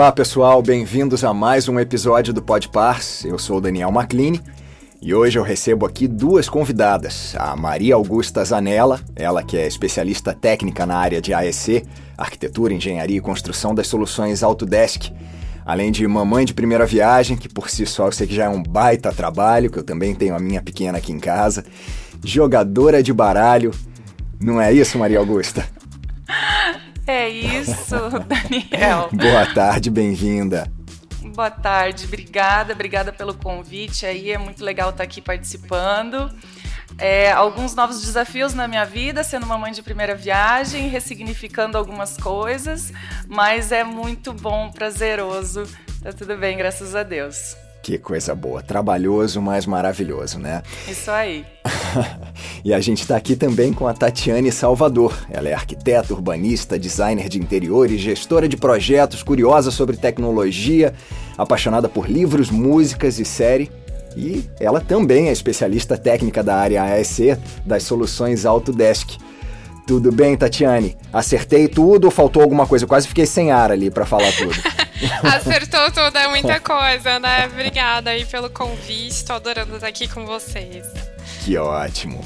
Olá pessoal, bem-vindos a mais um episódio do Podpars. Eu sou o Daniel Macline e hoje eu recebo aqui duas convidadas. A Maria Augusta Zanella, ela que é especialista técnica na área de AEC, Arquitetura, Engenharia e Construção das Soluções Autodesk. Além de mamãe de primeira viagem, que por si só eu sei que já é um baita trabalho, que eu também tenho a minha pequena aqui em casa. Jogadora de baralho. Não é isso, Maria Augusta? É isso, Daniel. Boa tarde, bem-vinda. Boa tarde, obrigada, obrigada pelo convite aí, é muito legal estar aqui participando. É, alguns novos desafios na minha vida, sendo uma mãe de primeira viagem, ressignificando algumas coisas, mas é muito bom, prazeroso. Tá tudo bem, graças a Deus. Que coisa boa. Trabalhoso, mas maravilhoso, né? Isso aí. e a gente está aqui também com a Tatiane Salvador. Ela é arquiteta, urbanista, designer de interiores, gestora de projetos, curiosa sobre tecnologia, apaixonada por livros, músicas e série. E ela também é especialista técnica da área AEC das soluções Autodesk. Tudo bem, Tatiane? Acertei tudo ou faltou alguma coisa? Eu quase fiquei sem ar ali para falar tudo. Acertou tudo, é muita coisa, né? Obrigada aí pelo convite, tô adorando estar aqui com vocês. Que ótimo.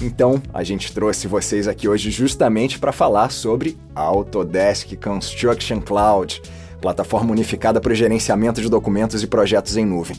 Então, a gente trouxe vocês aqui hoje justamente para falar sobre Autodesk Construction Cloud, plataforma unificada para o gerenciamento de documentos e projetos em nuvem.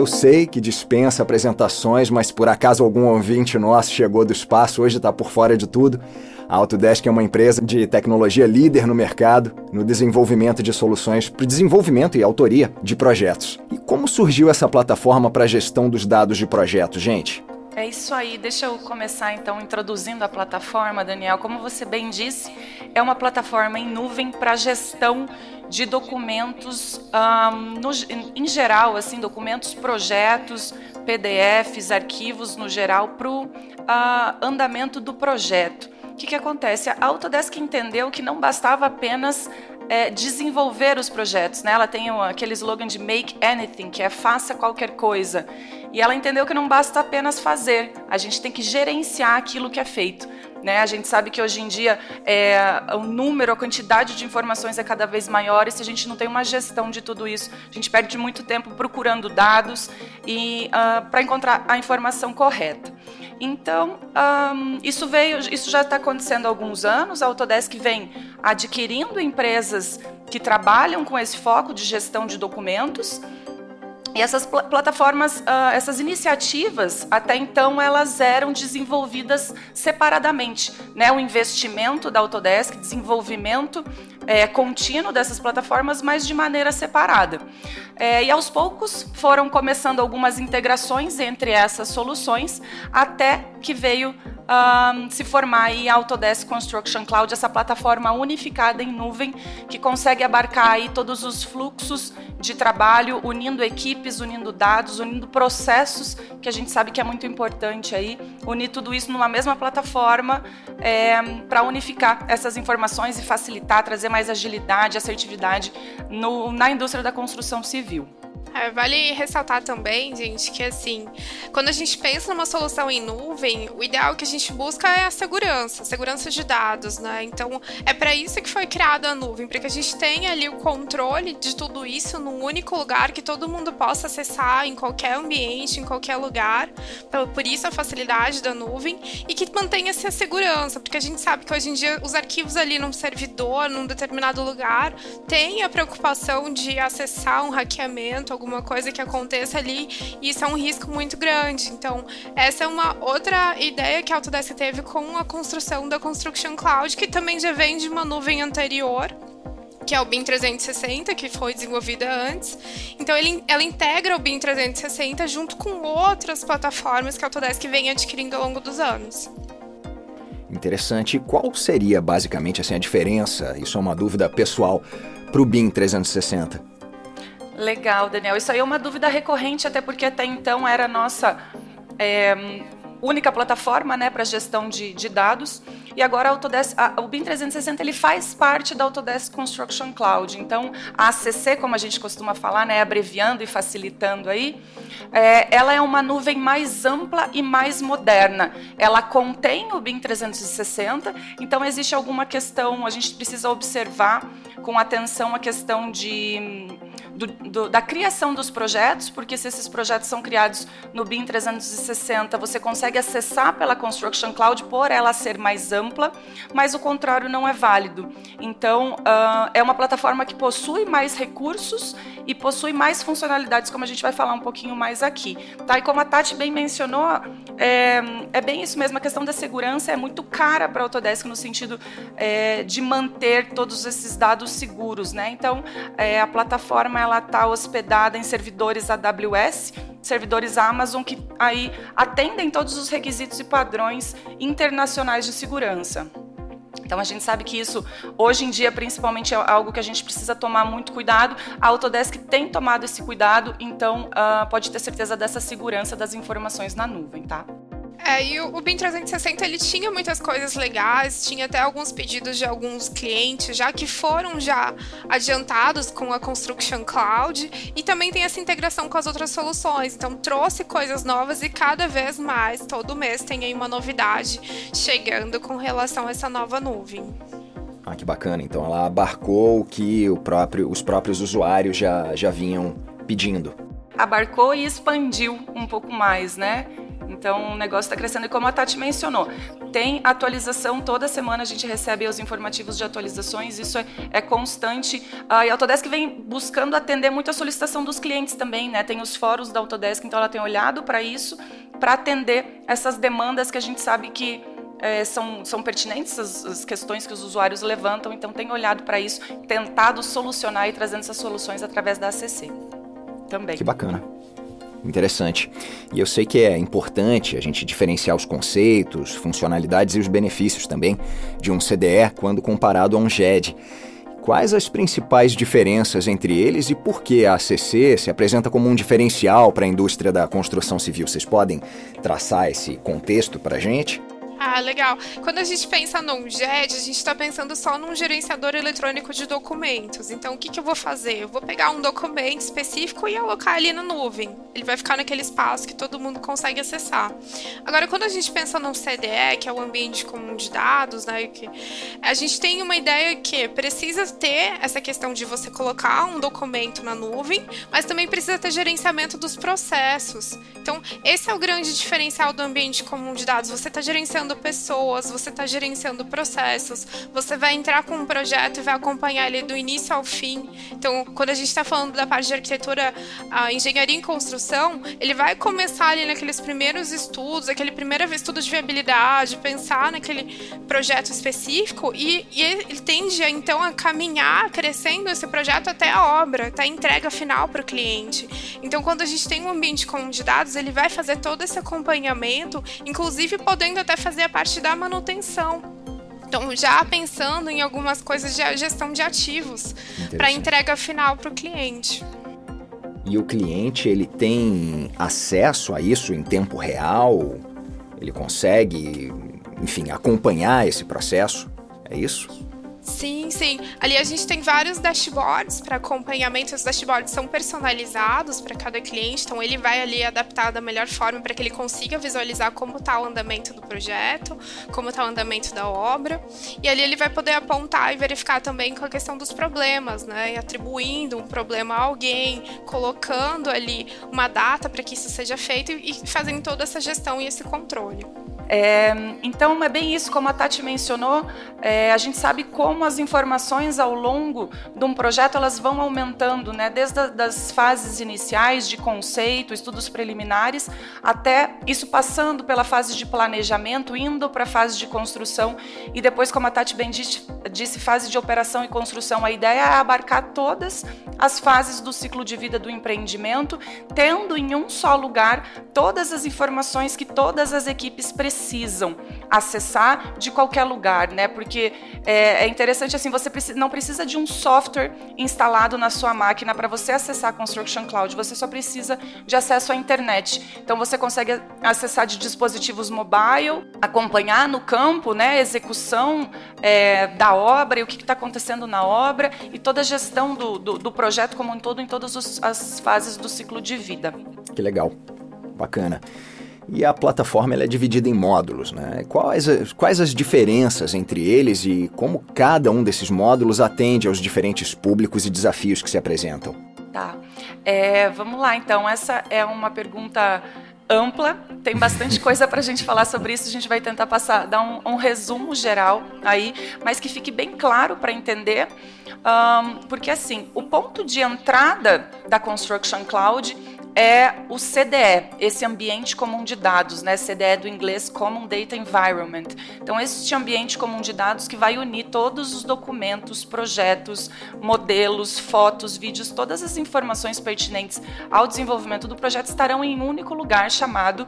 Eu sei que dispensa apresentações, mas por acaso algum ouvinte nosso chegou do espaço, hoje está por fora de tudo. A Autodesk é uma empresa de tecnologia líder no mercado, no desenvolvimento de soluções para desenvolvimento e autoria de projetos. E como surgiu essa plataforma para a gestão dos dados de projetos, gente? É isso aí. Deixa eu começar então introduzindo a plataforma, Daniel. Como você bem disse, é uma plataforma em nuvem para gestão de documentos um, no, em geral, assim, documentos, projetos, PDFs, arquivos no geral para o uh, andamento do projeto. O que, que acontece? A Autodesk entendeu que não bastava apenas é, desenvolver os projetos. Né? Ela tem aquele slogan de make anything, que é faça qualquer coisa. E ela entendeu que não basta apenas fazer, a gente tem que gerenciar aquilo que é feito. Né? A gente sabe que hoje em dia é, o número, a quantidade de informações é cada vez maior e se a gente não tem uma gestão de tudo isso, a gente perde muito tempo procurando dados e uh, ah, para encontrar a informação correta. Então, um, isso veio, isso já está acontecendo há alguns anos. A Autodesk vem adquirindo empresas que trabalham com esse foco de gestão de documentos e essas pl plataformas, uh, essas iniciativas, até então, elas eram desenvolvidas separadamente. Né? O investimento da Autodesk, desenvolvimento é, contínuo dessas plataformas, mas de maneira separada. É, e aos poucos foram começando algumas integrações entre essas soluções, até que veio se formar a Autodesk Construction Cloud, essa plataforma unificada em nuvem que consegue abarcar aí todos os fluxos de trabalho, unindo equipes, unindo dados, unindo processos, que a gente sabe que é muito importante aí, unir tudo isso numa mesma plataforma é, para unificar essas informações e facilitar, trazer mais agilidade, assertividade no, na indústria da construção civil. É, vale ressaltar também, gente, que assim, quando a gente pensa numa solução em nuvem, o ideal que a gente busca é a segurança, segurança de dados, né? Então, é para isso que foi criada a nuvem, para que a gente tenha ali o controle de tudo isso num único lugar que todo mundo possa acessar em qualquer ambiente, em qualquer lugar. Por isso a facilidade da nuvem e que mantenha-se a segurança, porque a gente sabe que hoje em dia os arquivos ali num servidor, num determinado lugar, tem a preocupação de acessar um hackeamento, alguma coisa que aconteça ali, isso é um risco muito grande. Então, essa é uma outra ideia que a Autodesk teve com a construção da Construction Cloud, que também já vem de uma nuvem anterior, que é o BIM 360, que foi desenvolvida antes. Então, ele, ela integra o BIM 360 junto com outras plataformas que a Autodesk vem adquirindo ao longo dos anos. Interessante. Qual seria basicamente assim, a diferença? Isso é uma dúvida pessoal para o BIM 360. Legal, Daniel. Isso aí é uma dúvida recorrente, até porque até então era nossa. É, única plataforma né, para gestão de, de, dados. E agora a Autodesk, a, o BIM 360 ele faz parte da Autodesk Construction Cloud. Então, a ACC, como a gente costuma falar, né, abreviando e facilitando aí, é, ela é uma nuvem mais ampla e mais moderna. Ela contém o BIM 360, então existe alguma questão, a gente precisa observar com atenção a questão de do, do, da criação dos projetos, porque se esses projetos são criados no BIM 360, você consegue acessar pela Construction Cloud por ela ser mais ampla, mas o contrário não é válido. Então, uh, é uma plataforma que possui mais recursos e possui mais funcionalidades, como a gente vai falar um pouquinho mais aqui. Tá? E como a Tati bem mencionou, é, é bem isso mesmo, a questão da segurança é muito cara para a Autodesk no sentido é, de manter todos esses dados seguros. Né? Então, é, a plataforma ela está hospedada em servidores AWS, servidores Amazon que aí atendem todos os requisitos e padrões internacionais de segurança. Então a gente sabe que isso hoje em dia principalmente é algo que a gente precisa tomar muito cuidado. A Autodesk tem tomado esse cuidado, então uh, pode ter certeza dessa segurança das informações na nuvem, tá? É, e o, o BIM 360 ele tinha muitas coisas legais, tinha até alguns pedidos de alguns clientes já que foram já adiantados com a Construction Cloud e também tem essa integração com as outras soluções. Então trouxe coisas novas e cada vez mais, todo mês tem aí uma novidade chegando com relação a essa nova nuvem. Ah, que bacana. Então ela abarcou o que o próprio, os próprios usuários já, já vinham pedindo. Abarcou e expandiu um pouco mais, né? Então o negócio está crescendo. E como a Tati mencionou, tem atualização toda semana, a gente recebe os informativos de atualizações, isso é, é constante. Uh, e a Autodesk vem buscando atender muito a solicitação dos clientes também, né? Tem os fóruns da Autodesk, então ela tem olhado para isso, para atender essas demandas que a gente sabe que é, são, são pertinentes as, as, questões que os usuários levantam, então tem olhado para isso, tentado solucionar e trazendo essas soluções através da ACC também. Que bacana. Interessante. E eu sei que é importante a gente diferenciar os conceitos, funcionalidades e os benefícios também de um CDE quando comparado a um GED. Quais as principais diferenças entre eles e por que a ACC se apresenta como um diferencial para a indústria da construção civil? Vocês podem traçar esse contexto para a gente? Ah, legal. Quando a gente pensa num GED, a gente está pensando só num gerenciador eletrônico de documentos. Então, o que, que eu vou fazer? Eu vou pegar um documento específico e alocar ali na nuvem. Ele vai ficar naquele espaço que todo mundo consegue acessar. Agora, quando a gente pensa num CDE, que é o ambiente comum de dados, né, que a gente tem uma ideia que precisa ter essa questão de você colocar um documento na nuvem, mas também precisa ter gerenciamento dos processos. Então, esse é o grande diferencial do ambiente comum de dados. Você está gerenciando gerenciando pessoas, você está gerenciando processos, você vai entrar com um projeto e vai acompanhar ele do início ao fim. Então, quando a gente está falando da parte de arquitetura, a engenharia em construção, ele vai começar ali naqueles primeiros estudos, aquele primeiro estudo de viabilidade, pensar naquele projeto específico e, e ele tende então a caminhar crescendo esse projeto até a obra, até a entrega final para o cliente. Então, quando a gente tem um ambiente comum de dados, ele vai fazer todo esse acompanhamento, inclusive podendo até fazer fazer a parte da manutenção. Então, já pensando em algumas coisas de gestão de ativos para entrega final para o cliente. E o cliente ele tem acesso a isso em tempo real? Ele consegue, enfim, acompanhar esse processo? É isso? Sim, sim. Ali a gente tem vários dashboards para acompanhamento. Os dashboards são personalizados para cada cliente, então ele vai ali adaptar da melhor forma para que ele consiga visualizar como está o andamento do projeto, como está o andamento da obra. E ali ele vai poder apontar e verificar também com a questão dos problemas, né? E atribuindo um problema a alguém, colocando ali uma data para que isso seja feito e fazendo toda essa gestão e esse controle. É, então é bem isso, como a Tati mencionou, é, a gente sabe como as informações ao longo de um projeto elas vão aumentando, né? Desde as fases iniciais de conceito, estudos preliminares, até isso passando pela fase de planejamento, indo para a fase de construção e depois, como a Tati bem disse, fase de operação e construção. A ideia é abarcar todas as fases do ciclo de vida do empreendimento, tendo em um só lugar todas as informações que todas as equipes precisam precisam acessar de qualquer lugar, né? Porque é, é interessante assim, você não precisa de um software instalado na sua máquina para você acessar a Construction Cloud, você só precisa de acesso à internet. Então você consegue acessar de dispositivos mobile, acompanhar no campo, né, a execução é, da obra e o que está acontecendo na obra e toda a gestão do, do, do projeto como um todo em todas os, as fases do ciclo de vida. Que legal, bacana. E a plataforma é dividida em módulos, né? Quais, quais as diferenças entre eles e como cada um desses módulos atende aos diferentes públicos e desafios que se apresentam? Tá. É, vamos lá, então. Essa é uma pergunta ampla, tem bastante coisa para a gente falar sobre isso. A gente vai tentar passar, dar um, um resumo geral aí, mas que fique bem claro para entender, um, porque assim, o ponto de entrada da Construction Cloud é o CDE, esse ambiente comum de dados, né? CDE do inglês Common Data Environment. Então, este ambiente comum de dados que vai unir todos os documentos, projetos, modelos, fotos, vídeos, todas as informações pertinentes ao desenvolvimento do projeto estarão em um único lugar chamado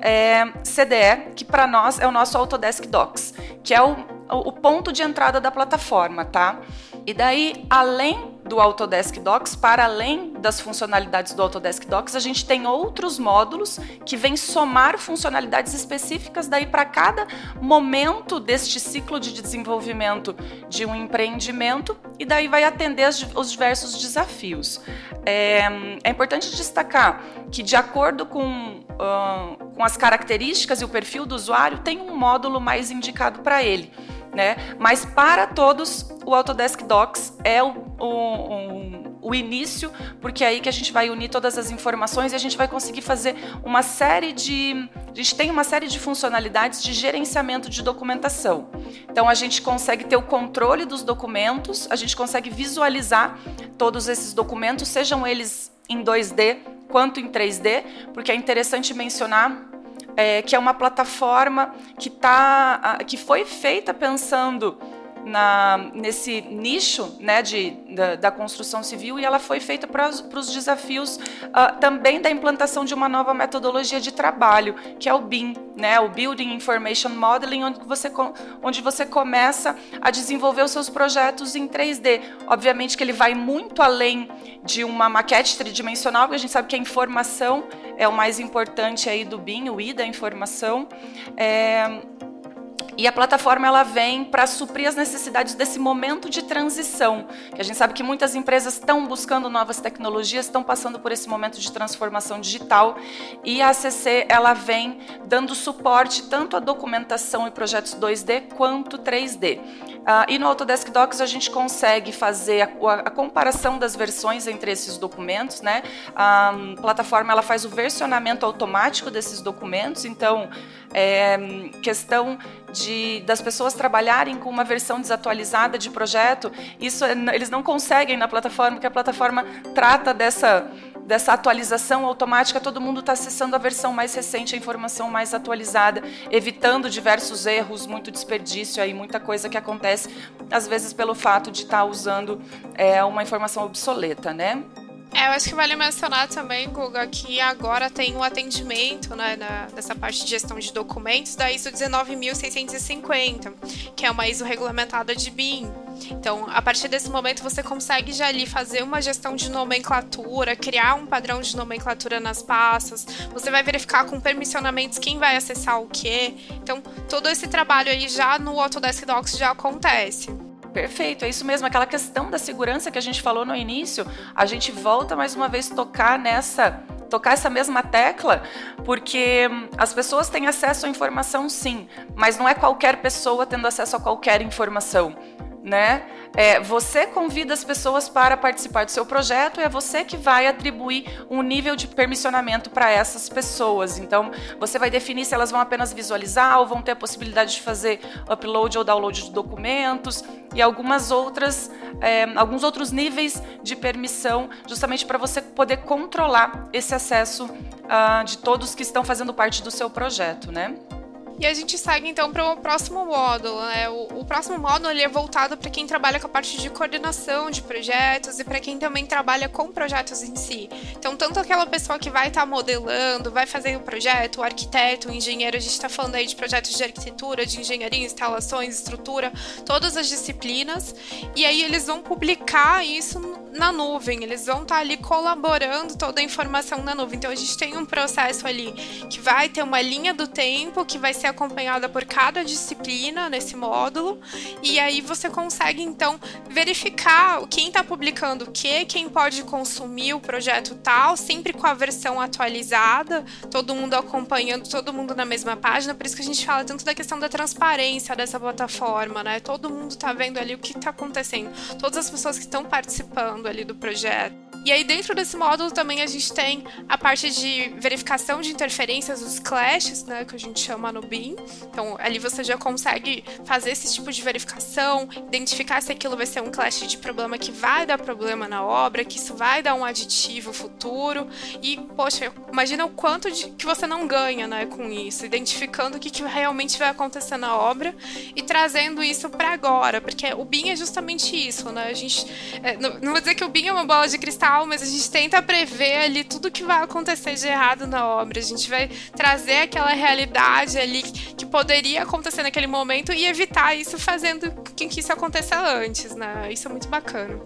é, CDE, que para nós é o nosso Autodesk Docs, que é o, o ponto de entrada da plataforma, tá? E daí, além do Autodesk Docs, para além das funcionalidades do Autodesk Docs, a gente tem outros módulos que vêm somar funcionalidades específicas daí para cada momento deste ciclo de desenvolvimento de um empreendimento e daí vai atender os diversos desafios. É, é importante destacar que, de acordo com, uh, com as características e o perfil do usuário, tem um módulo mais indicado para ele né? Mas para todos, o Autodesk Docs é o, o, o, início, porque é aí que a gente vai unir todas as informações e a gente vai conseguir fazer uma série de. A gente tem uma série de funcionalidades de gerenciamento de documentação. Então a gente consegue ter o controle dos documentos, a gente consegue visualizar todos esses documentos, sejam eles em 2D quanto em 3D, porque é interessante mencionar é, que é uma plataforma que, tá, que foi feita pensando na, nesse nicho né, de, da, da, construção civil e ela foi feita para os desafios uh, também da implantação de uma nova metodologia de trabalho, que é o BIM, né, o Building Information Modeling, onde você, onde você começa a desenvolver os seus projetos em 3D. Obviamente que ele vai muito além de uma maquete tridimensional, porque a gente sabe que a informação é o mais importante aí do BIM, o I da informação. É, e a plataforma ela vem para suprir as necessidades desse momento de transição, que a gente sabe que muitas empresas estão buscando novas tecnologias, estão passando por esse momento de transformação digital, e a ACC ela vem dando suporte tanto à documentação e projetos 2D quanto 3D. Uh, e no Autodesk Docs a gente consegue fazer a, a, comparação das versões entre esses documentos, né? A plataforma ela faz o versionamento automático desses documentos, então é, questão de das pessoas trabalharem com uma versão desatualizada de projeto, isso é, eles não conseguem na plataforma, porque a plataforma trata dessa dessa atualização automática, todo mundo está acessando a versão mais recente, a informação mais atualizada, evitando diversos erros, muito desperdício aí, muita coisa que acontece, às vezes pelo fato de estar tá usando é, uma informação obsoleta, né? É, eu acho que vale mencionar também, Guga, que agora tem um atendimento né, na, dessa parte de gestão de documentos da ISO 19650, que é uma ISO regulamentada de BIM. Então, a partir desse momento, você consegue já ali fazer uma gestão de nomenclatura, criar um padrão de nomenclatura nas pastas, você vai verificar com permissionamentos quem vai acessar o quê. Então, todo esse trabalho aí já no Autodesk Docs já acontece. Perfeito, é isso mesmo. Aquela questão da segurança que a gente falou no início, a gente volta mais uma vez tocar nessa tocar essa mesma tecla, porque as pessoas têm acesso à informação sim, mas não é qualquer pessoa tendo acesso a qualquer informação né? É, você convida as pessoas para participar do seu projeto e é você que vai atribuir um nível de permissionamento para essas pessoas. Então, você vai definir se elas vão apenas visualizar ou vão ter a possibilidade de fazer upload ou download de documentos e algumas outras, é, alguns outros níveis de permissão, justamente para você poder controlar esse acesso uh, de todos que estão fazendo parte do seu projeto, né? E a gente segue então para o próximo módulo. Né? O, o, próximo módulo ele é voltado para quem trabalha com a parte de coordenação de projetos e para quem também trabalha com projetos em si. Então, tanto aquela pessoa que vai estar tá modelando, vai fazer o projeto, o arquiteto, o engenheiro, a gente está falando aí de projetos de arquitetura, de engenharia, instalações, estrutura, todas as disciplinas. E aí eles vão publicar isso na nuvem, eles vão estar tá ali colaborando toda a informação na nuvem. Então a gente tem um processo ali que vai ter uma linha do tempo que vai ser acompanhada por cada disciplina nesse módulo, e aí você consegue então verificar quem está publicando o que, quem pode consumir o projeto tal, sempre com a versão atualizada, todo mundo acompanhando, todo mundo na mesma página. Por isso que a gente fala tanto da questão da transparência dessa plataforma, né? Todo mundo está vendo ali o que está acontecendo, todas as pessoas que estão participando ali do projeto. E aí, dentro desse módulo, também a gente tem a parte de verificação de interferências, os clashes, né, que a gente chama no BIM. Então, ali você já consegue fazer esse tipo de verificação, identificar se aquilo vai ser um clash de problema que vai dar problema na obra, que isso vai dar um aditivo futuro. E, poxa, imagina o quanto de, que você não ganha né, com isso, identificando o que, que realmente vai acontecer na obra e trazendo isso para agora, porque o BIM é justamente isso, né? A gente. É, não, não vou dizer que o BIM é uma bola de cristal mas a gente tenta prever ali tudo que vai acontecer de errado na obra. A gente vai trazer aquela realidade ali que poderia acontecer naquele momento e evitar isso fazendo com que isso aconteça antes, né? Isso é muito bacana.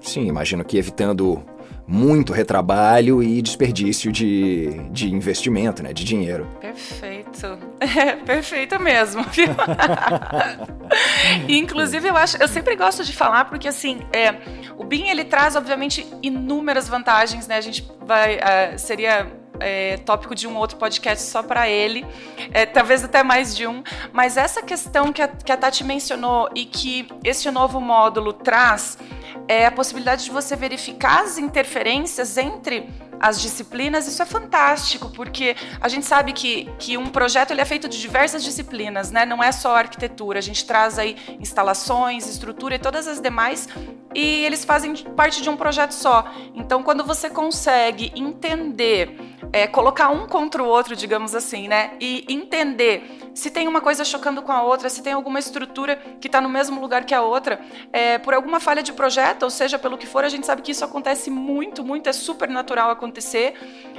Sim, imagino que evitando muito retrabalho e desperdício de, de investimento, né, de dinheiro. Perfeito, é, perfeito mesmo. inclusive eu acho, eu sempre gosto de falar porque assim, é, o BIM ele traz obviamente inúmeras vantagens, né? A gente vai, uh, seria é, tópico de um outro podcast só para ele, é, talvez até mais de um. Mas essa questão que a, que a Tati mencionou e que esse novo módulo traz é a possibilidade de você verificar as interferências entre as disciplinas, isso é fantástico, porque a gente sabe que, que um projeto ele é feito de diversas disciplinas, né? não é só arquitetura, a gente traz aí instalações, estrutura e todas as demais, e eles fazem parte de um projeto só. Então, quando você consegue entender é, colocar um contra o outro, digamos assim, né? E entender se tem uma coisa chocando com a outra, se tem alguma estrutura que está no mesmo lugar que a outra, é, por alguma falha de projeto, ou seja, pelo que for, a gente sabe que isso acontece muito, muito, é super natural acontecer,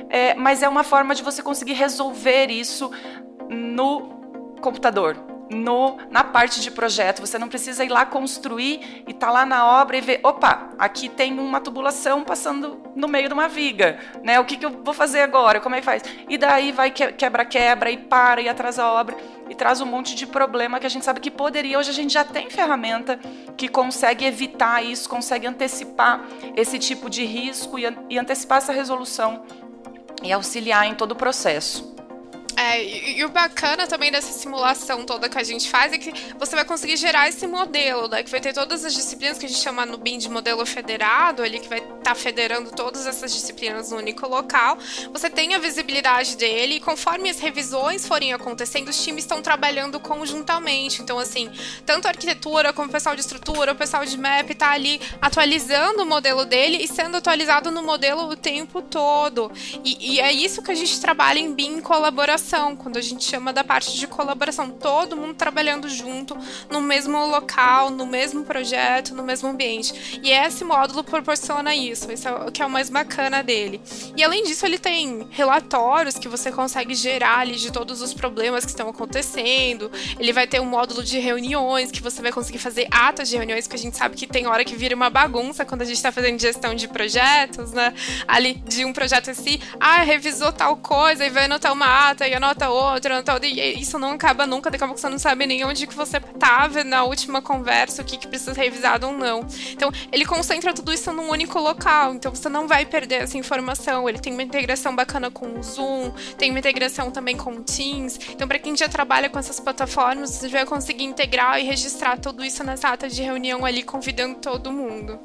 é, mas é uma forma de você conseguir resolver isso no computador, no, na parte de projeto. Você não precisa ir lá construir e tá lá na obra e ver, opa, aqui tem uma tubulação passando no meio de uma viga, né? O que, que eu vou fazer agora? Como é que faz? E daí vai quebra-quebra e para e atrasa a obra e traz um monte de problema que a gente sabe que poderia. Hoje a gente já tem ferramenta que consegue evitar isso, consegue antecipar esse tipo de risco e, e antecipar essa resolução e auxiliar em todo o processo. É, e, o bacana também dessa simulação toda que a gente faz é que você vai conseguir gerar esse modelo, né? Que vai ter todas as disciplinas que a gente chama no BIM de modelo federado, ali que vai estar tá federando todas essas disciplinas no único local. Você tem a visibilidade dele e conforme as revisões forem acontecendo, os times estão trabalhando conjuntamente. Então, assim, tanto a arquitetura como o pessoal de estrutura, o pessoal de map está ali atualizando o modelo dele e sendo atualizado no modelo o tempo todo. E, e é isso que a gente trabalha em BIM em colaboração colaboração, quando a gente chama da parte de colaboração, todo mundo trabalhando junto no mesmo local, no mesmo projeto, no mesmo ambiente. E esse módulo proporciona isso, isso é o que é o mais bacana dele. E além disso, ele tem relatórios que você consegue gerar ali de todos os problemas que estão acontecendo. Ele vai ter um módulo de reuniões que você vai conseguir fazer atas de reuniões, porque a gente sabe que tem hora que vira uma bagunça quando a gente está fazendo gestão de projetos, né? Ali de um projeto assim, ah, revisou tal coisa e vai anotar uma ata e anota outra, anota outra, e isso não acaba nunca, daqui a pouco você não sabe nem onde que você estava na última conversa, o que, que precisa ser revisado ou não. Então, ele concentra tudo isso num único local, então você não vai perder essa informação. Ele tem uma integração bacana com o Zoom, tem uma integração também com o Teams. Então, para quem já trabalha com essas plataformas, você vai conseguir integrar e registrar tudo isso nessa ata de reunião ali, convidando todo mundo.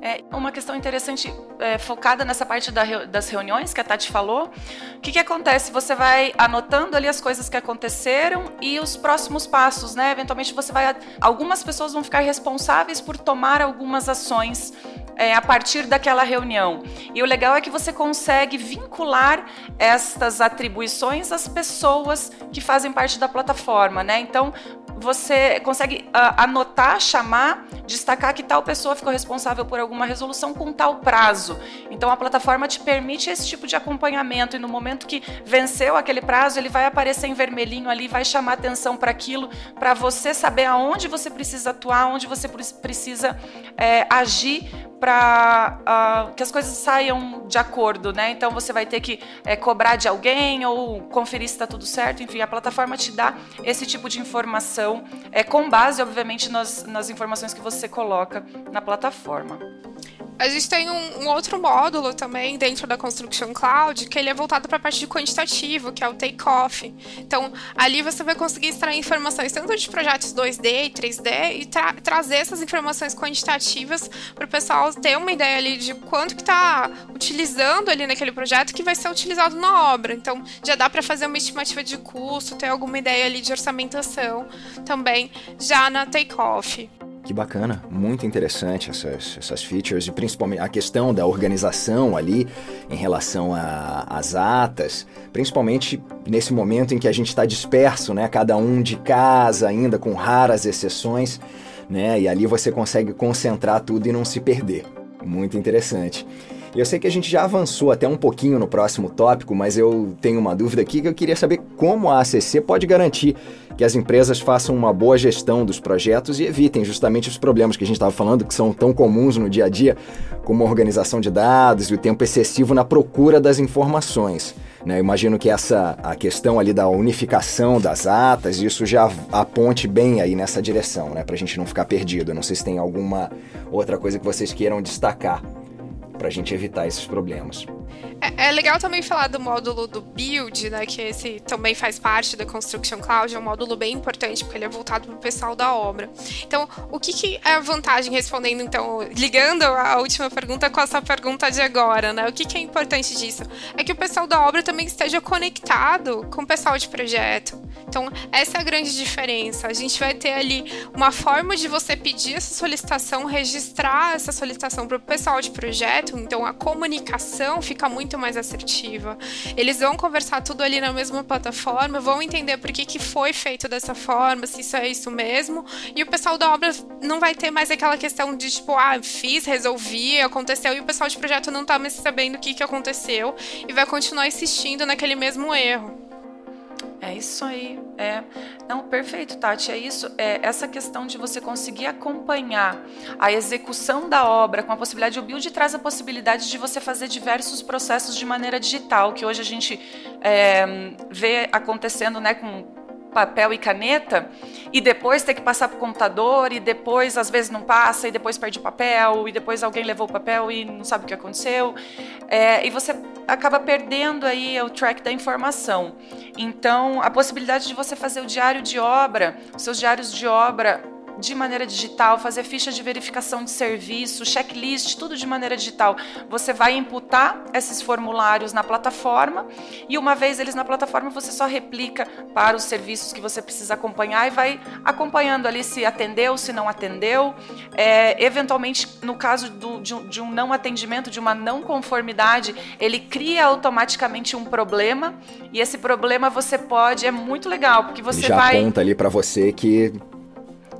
É uma questão interessante, é, focada nessa parte da, das reuniões que a Tati falou. O que, que acontece? Você vai anotando ali as coisas que aconteceram e os próximos passos, né? Eventualmente você vai. Algumas pessoas vão ficar responsáveis por tomar algumas ações é, a partir daquela reunião. E o legal é que você consegue vincular estas atribuições às pessoas que fazem parte da plataforma, né? Então, você consegue uh, anotar, chamar, destacar que tal pessoa ficou responsável por alguma resolução com tal prazo. Então a plataforma te permite esse tipo de acompanhamento e no momento que venceu aquele prazo, ele vai aparecer em vermelhinho ali, vai chamar atenção para aquilo, para você saber aonde você precisa atuar, onde você precisa é, agir para uh, ah, que as coisas saiam de acordo, né? Então você vai ter que é, cobrar de alguém ou conferir se está tudo certo. Enfim, a plataforma te dá esse tipo de informação, é, com base, obviamente, nas, nas informações que você coloca na plataforma. A gente tem um, um, outro módulo também dentro da Construction Cloud, que ele é voltado para a parte de quantitativo, que é o Takeoff. Então, ali você vai conseguir extrair informações tanto de projetos 2D e 3D e tra trazer essas informações quantitativas para o pessoal ter uma ideia ali de quanto que está utilizando ali naquele projeto que vai ser utilizado na obra. Então, já dá para fazer uma estimativa de custo, ter alguma ideia ali de orçamentação também já na Takeoff. Que bacana, muito interessante essas, essas features e principalmente a questão da organização ali em relação às atas, principalmente nesse momento em que a gente está disperso, né? Cada um de casa ainda com raras exceções, né? E ali você consegue concentrar tudo e não se perder. Muito interessante. Eu sei que a gente já avançou até um pouquinho no próximo tópico, mas eu tenho uma dúvida aqui que eu queria saber como a ACC pode garantir que as empresas façam uma boa gestão dos projetos e evitem justamente os problemas que a gente estava falando, que são tão comuns no dia a dia, como a organização de dados e o tempo excessivo na procura das informações. Né? Imagino que essa a questão ali da unificação das atas, isso já aponte bem aí nessa direção, né? para a gente não ficar perdido. Eu não sei se tem alguma outra coisa que vocês queiram destacar para a gente evitar esses problemas. É, é, legal também falar do módulo do Build, né, que esse também faz parte da Construction Cloud, é um módulo bem importante, porque ele é voltado para o pessoal da obra. Então, o que, que, é a vantagem, respondendo, então, ligando a última pergunta com essa pergunta de agora, né, o que, que é importante disso? É que o pessoal da obra também esteja conectado com o pessoal de projeto. Então, essa é a grande diferença. A gente vai ter ali uma forma de você pedir essa solicitação, registrar essa solicitação para o pessoal de projeto, então a comunicação fica muito mais assertiva. Eles vão conversar tudo ali na mesma plataforma, vão entender por que, que foi feito dessa forma, se isso é isso mesmo, e o pessoal da obra não vai ter mais aquela questão de tipo, ah, fiz, resolvi, aconteceu, e o pessoal de projeto não está mais sabendo o que, que aconteceu e vai continuar insistindo naquele mesmo erro. Isso aí. É. Não, perfeito, Tati. É isso. É essa questão de você conseguir acompanhar a execução da obra com a possibilidade. O Build traz a possibilidade de você fazer diversos processos de maneira digital, que hoje a gente é, vê acontecendo né, com papel e caneta e depois ter que passar para o computador e depois às vezes não passa e depois perde o papel e depois alguém levou o papel e não sabe o que aconteceu é, e você acaba perdendo aí o track da informação. Então a possibilidade de você fazer o diário de obra, os seus diários de obra de maneira digital, fazer ficha de verificação de serviço, checklist, tudo de maneira digital. Você vai imputar esses formulários na plataforma e uma vez eles na plataforma, você só replica para os serviços que você precisa acompanhar e vai acompanhando ali se atendeu, se não atendeu. É, eventualmente, no caso do, de, um, de um não atendimento, de uma não conformidade, ele cria automaticamente um problema e esse problema você pode, é muito legal, porque você já vai. aponta ali para você que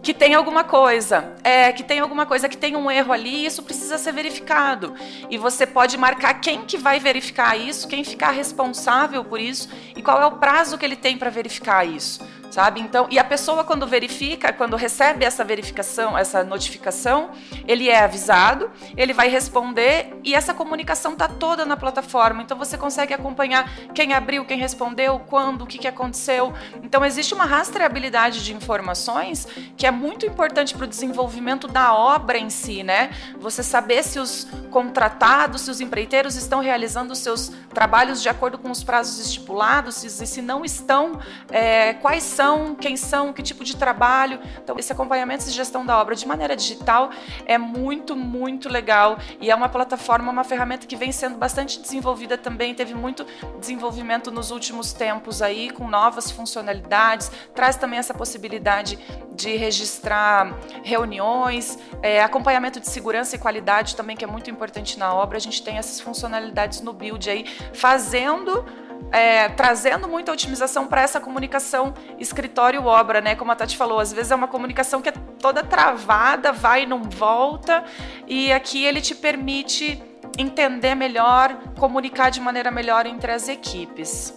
que tem alguma coisa, é, que tem alguma coisa, que tem um erro ali, e isso precisa ser verificado. E você pode marcar quem que vai verificar isso, quem ficar responsável por isso e qual é o prazo que ele tem para verificar isso sabe? Então, e a pessoa quando verifica, quando recebe essa verificação, essa notificação, ele é avisado, ele vai responder e essa comunicação tá toda na plataforma. Então você consegue acompanhar quem abriu, quem respondeu, quando, o que, que aconteceu. Então existe uma rastreabilidade de informações que é muito importante para o desenvolvimento da obra em si, né? Você saber se os contratados, se os empreiteiros estão realizando os seus trabalhos de acordo com os prazos estipulados, se, se não estão, é, quais são, quem são, que tipo de trabalho. Então, esse acompanhamento e gestão da obra de maneira digital é muito, muito legal e é uma plataforma, uma ferramenta que vem sendo bastante desenvolvida também, teve muito desenvolvimento nos últimos tempos aí, com novas funcionalidades, traz também essa possibilidade de registrar reuniões, é, acompanhamento de segurança e qualidade também, que é muito importante na obra. A gente tem essas funcionalidades no build aí, fazendo é, trazendo muita otimização para essa comunicação escritório-obra, né? Como a Tati falou, às vezes é uma comunicação que é toda travada, vai e não volta, e aqui ele te permite entender melhor, comunicar de maneira melhor entre as equipes.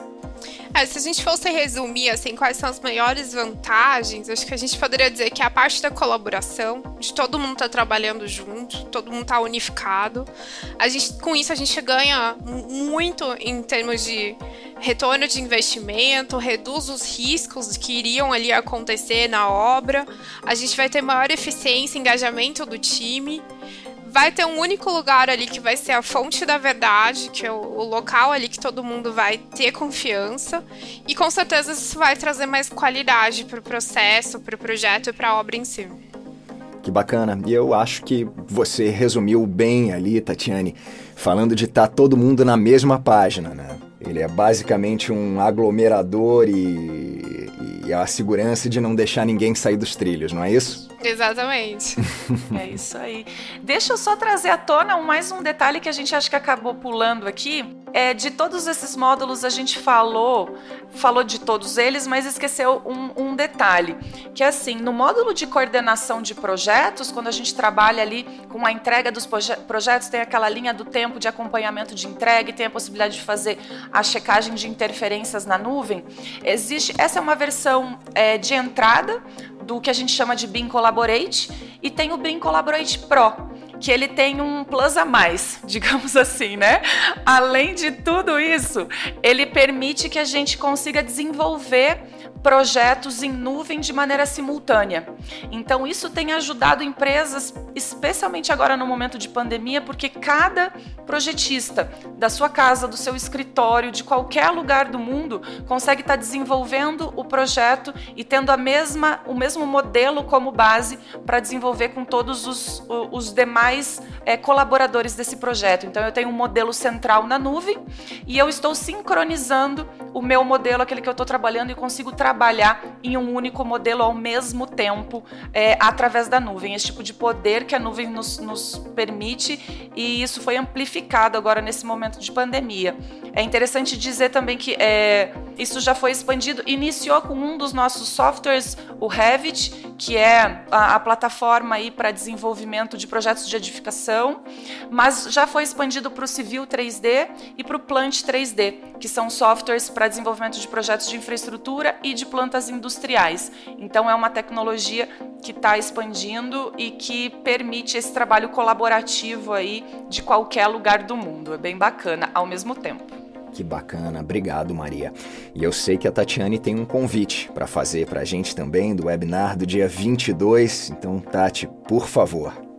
É, se a gente fosse resumir assim, quais são as maiores vantagens, acho que a gente poderia dizer que é a parte da colaboração, de todo mundo estar tá trabalhando junto, todo mundo estar tá unificado. A gente, com isso a gente ganha muito em termos de retorno de investimento, reduz os riscos que iriam ali acontecer na obra. A gente vai ter maior eficiência, engajamento do time vai ter um único lugar ali que vai ser a fonte da verdade, que é o, o local ali que todo mundo vai ter confiança. E com certeza isso vai trazer mais qualidade para o processo, para o projeto e para a obra em si. Que bacana. E eu acho que você resumiu bem ali, Tatiane, falando de estar tá todo mundo na mesma página, né? Ele é basicamente um aglomerador e, e a segurança de não deixar ninguém sair dos trilhos, não é isso? Exatamente. é isso aí. Deixa eu só trazer à tona mais um detalhe que a gente acha que acabou pulando aqui. É, de todos esses módulos a gente falou, falou de todos eles, mas esqueceu um, um detalhe, que é assim, no módulo de coordenação de projetos, quando a gente trabalha ali com a entrega dos proje projetos, tem aquela linha do tempo de acompanhamento de entrega e tem a possibilidade de fazer a checagem de interferências na nuvem. Existe, essa é uma versão é, de entrada do que a gente chama de BIM Collaborate e tem o BIM Collaborate Pro, que ele tem um plus a mais, digamos assim, né? Além de tudo isso, ele permite que a gente consiga desenvolver projetos em nuvem de maneira simultânea. Então, isso tem ajudado empresas, especialmente agora no momento de pandemia, porque cada projetista da sua casa, do seu escritório, de qualquer lugar do mundo, consegue estar desenvolvendo o projeto e tendo a mesma, o mesmo modelo como base para desenvolver com todos os, os demais é, colaboradores desse projeto. Então, eu tenho um modelo central na nuvem e eu estou sincronizando o meu modelo, aquele que eu estou trabalhando, e consigo trabalhar em um único modelo ao mesmo tempo é, através da nuvem. Esse tipo de poder que a nuvem nos, nos permite e isso foi amplificado agora nesse momento de pandemia. É interessante dizer também que é, isso já foi expandido, iniciou com um dos nossos softwares, o Revit, que é a, a plataforma aí para desenvolvimento de projetos de edificação, mas já foi expandido para o Civil 3D e para o Plant 3D, que são softwares para desenvolvimento de projetos de infraestrutura e de plantas industriais. Então é uma tecnologia que está expandindo e que permite esse trabalho colaborativo aí de qualquer lugar do mundo. É bem bacana ao mesmo tempo. Que bacana, obrigado Maria. E eu sei que a Tatiane tem um convite para fazer para a gente também do webinar do dia 22. Então, Tati, por favor.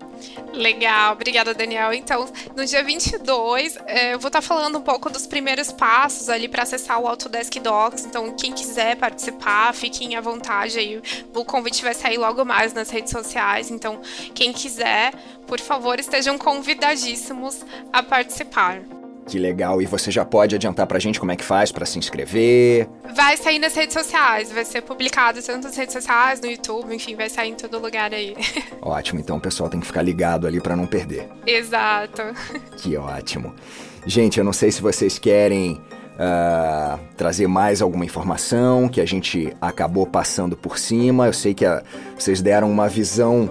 Legal, obrigada Daniel. Então, no dia 22, é, eu vou estar falando um pouco dos primeiros passos ali para acessar o Autodesk Docs. Então, quem quiser participar, fiquem à vontade aí. O convite vai sair logo mais nas redes sociais. Então, quem quiser, por favor, estejam convidadíssimos a participar. Que legal. E você já pode adiantar pra gente como é que faz para se inscrever? Vai sair nas redes sociais, vai ser publicado tanto nas redes sociais, no YouTube, enfim, vai sair em todo lugar aí. Ótimo, então o pessoal tem que ficar ligado ali para não perder. Exato. Que ótimo. Gente, eu não sei se vocês querem uh, trazer mais alguma informação que a gente acabou passando por cima. Eu sei que a, vocês deram uma visão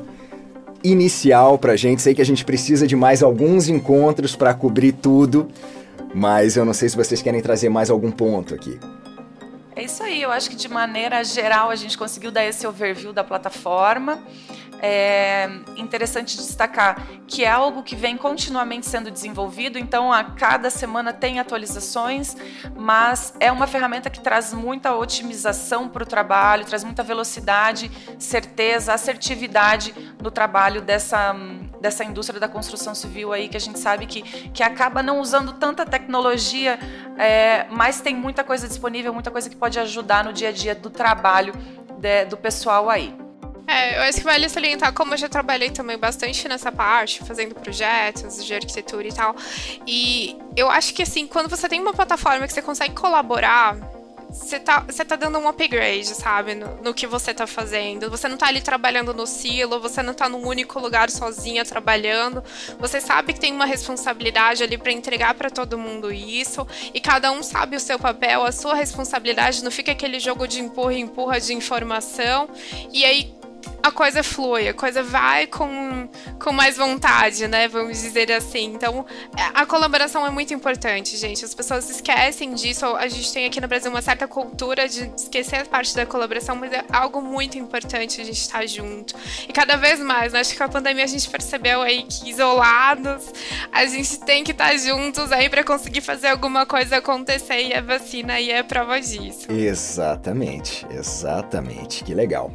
inicial pra gente. Sei que a gente precisa de mais alguns encontros para cobrir tudo, mas eu não sei se vocês querem trazer mais algum ponto aqui. É isso aí, eu acho que de maneira geral a gente conseguiu dar esse overview da plataforma. É interessante destacar que é algo que vem continuamente sendo desenvolvido, então a cada semana tem atualizações, mas é uma ferramenta que traz muita otimização para o trabalho, traz muita velocidade, certeza, assertividade no trabalho dessa dessa indústria da construção civil aí, que a gente sabe que, que acaba não usando tanta tecnologia, é, mas tem muita coisa disponível, muita coisa que pode ajudar no dia a dia do trabalho de, do pessoal aí. É, eu acho que vale salientar como eu já trabalhei também bastante nessa parte, fazendo projetos de arquitetura e tal. E eu acho que assim, quando você tem uma plataforma que você consegue colaborar, você tá, você tá dando um upgrade, sabe, no, no, que você tá fazendo. Você não tá ali trabalhando no silo, você não tá num único lugar sozinha trabalhando. Você sabe que tem uma responsabilidade ali para entregar para todo mundo isso, e cada um sabe o seu papel, a sua responsabilidade, não fica aquele jogo de empurra empurra de informação. E aí a coisa flui, a coisa vai com, com mais vontade, né? Vamos dizer assim. Então, a colaboração é muito importante, gente. As pessoas esquecem disso. A gente tem aqui no Brasil uma certa cultura de esquecer a parte da colaboração, mas é algo muito importante a gente estar junto. E cada vez mais, né? Acho que com a pandemia a gente percebeu aí que isolados, a gente tem que estar juntos aí para conseguir fazer alguma coisa acontecer e a vacina aí é prova disso. Exatamente, exatamente. Que legal.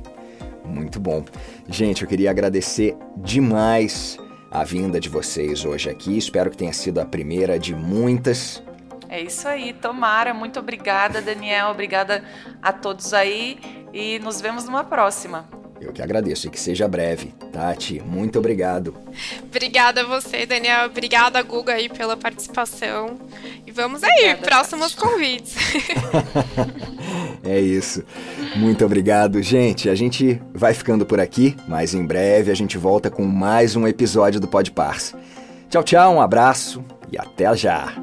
Muito bom. Gente, eu queria agradecer demais a vinda de vocês hoje aqui. Espero que tenha sido a primeira de muitas. É isso aí, tomara. Muito obrigada, Daniel. Obrigada a todos aí e nos vemos numa próxima. Eu que agradeço e que seja breve. Tati, muito obrigado. Obrigada a você, Daniel. Obrigada, Guga, aí pela participação. E vamos aí, Obrigada, próximos Tati. convites. é isso. Muito obrigado, gente. A gente vai ficando por aqui, mas em breve a gente volta com mais um episódio do Pode Pars. Tchau, tchau, um abraço e até já.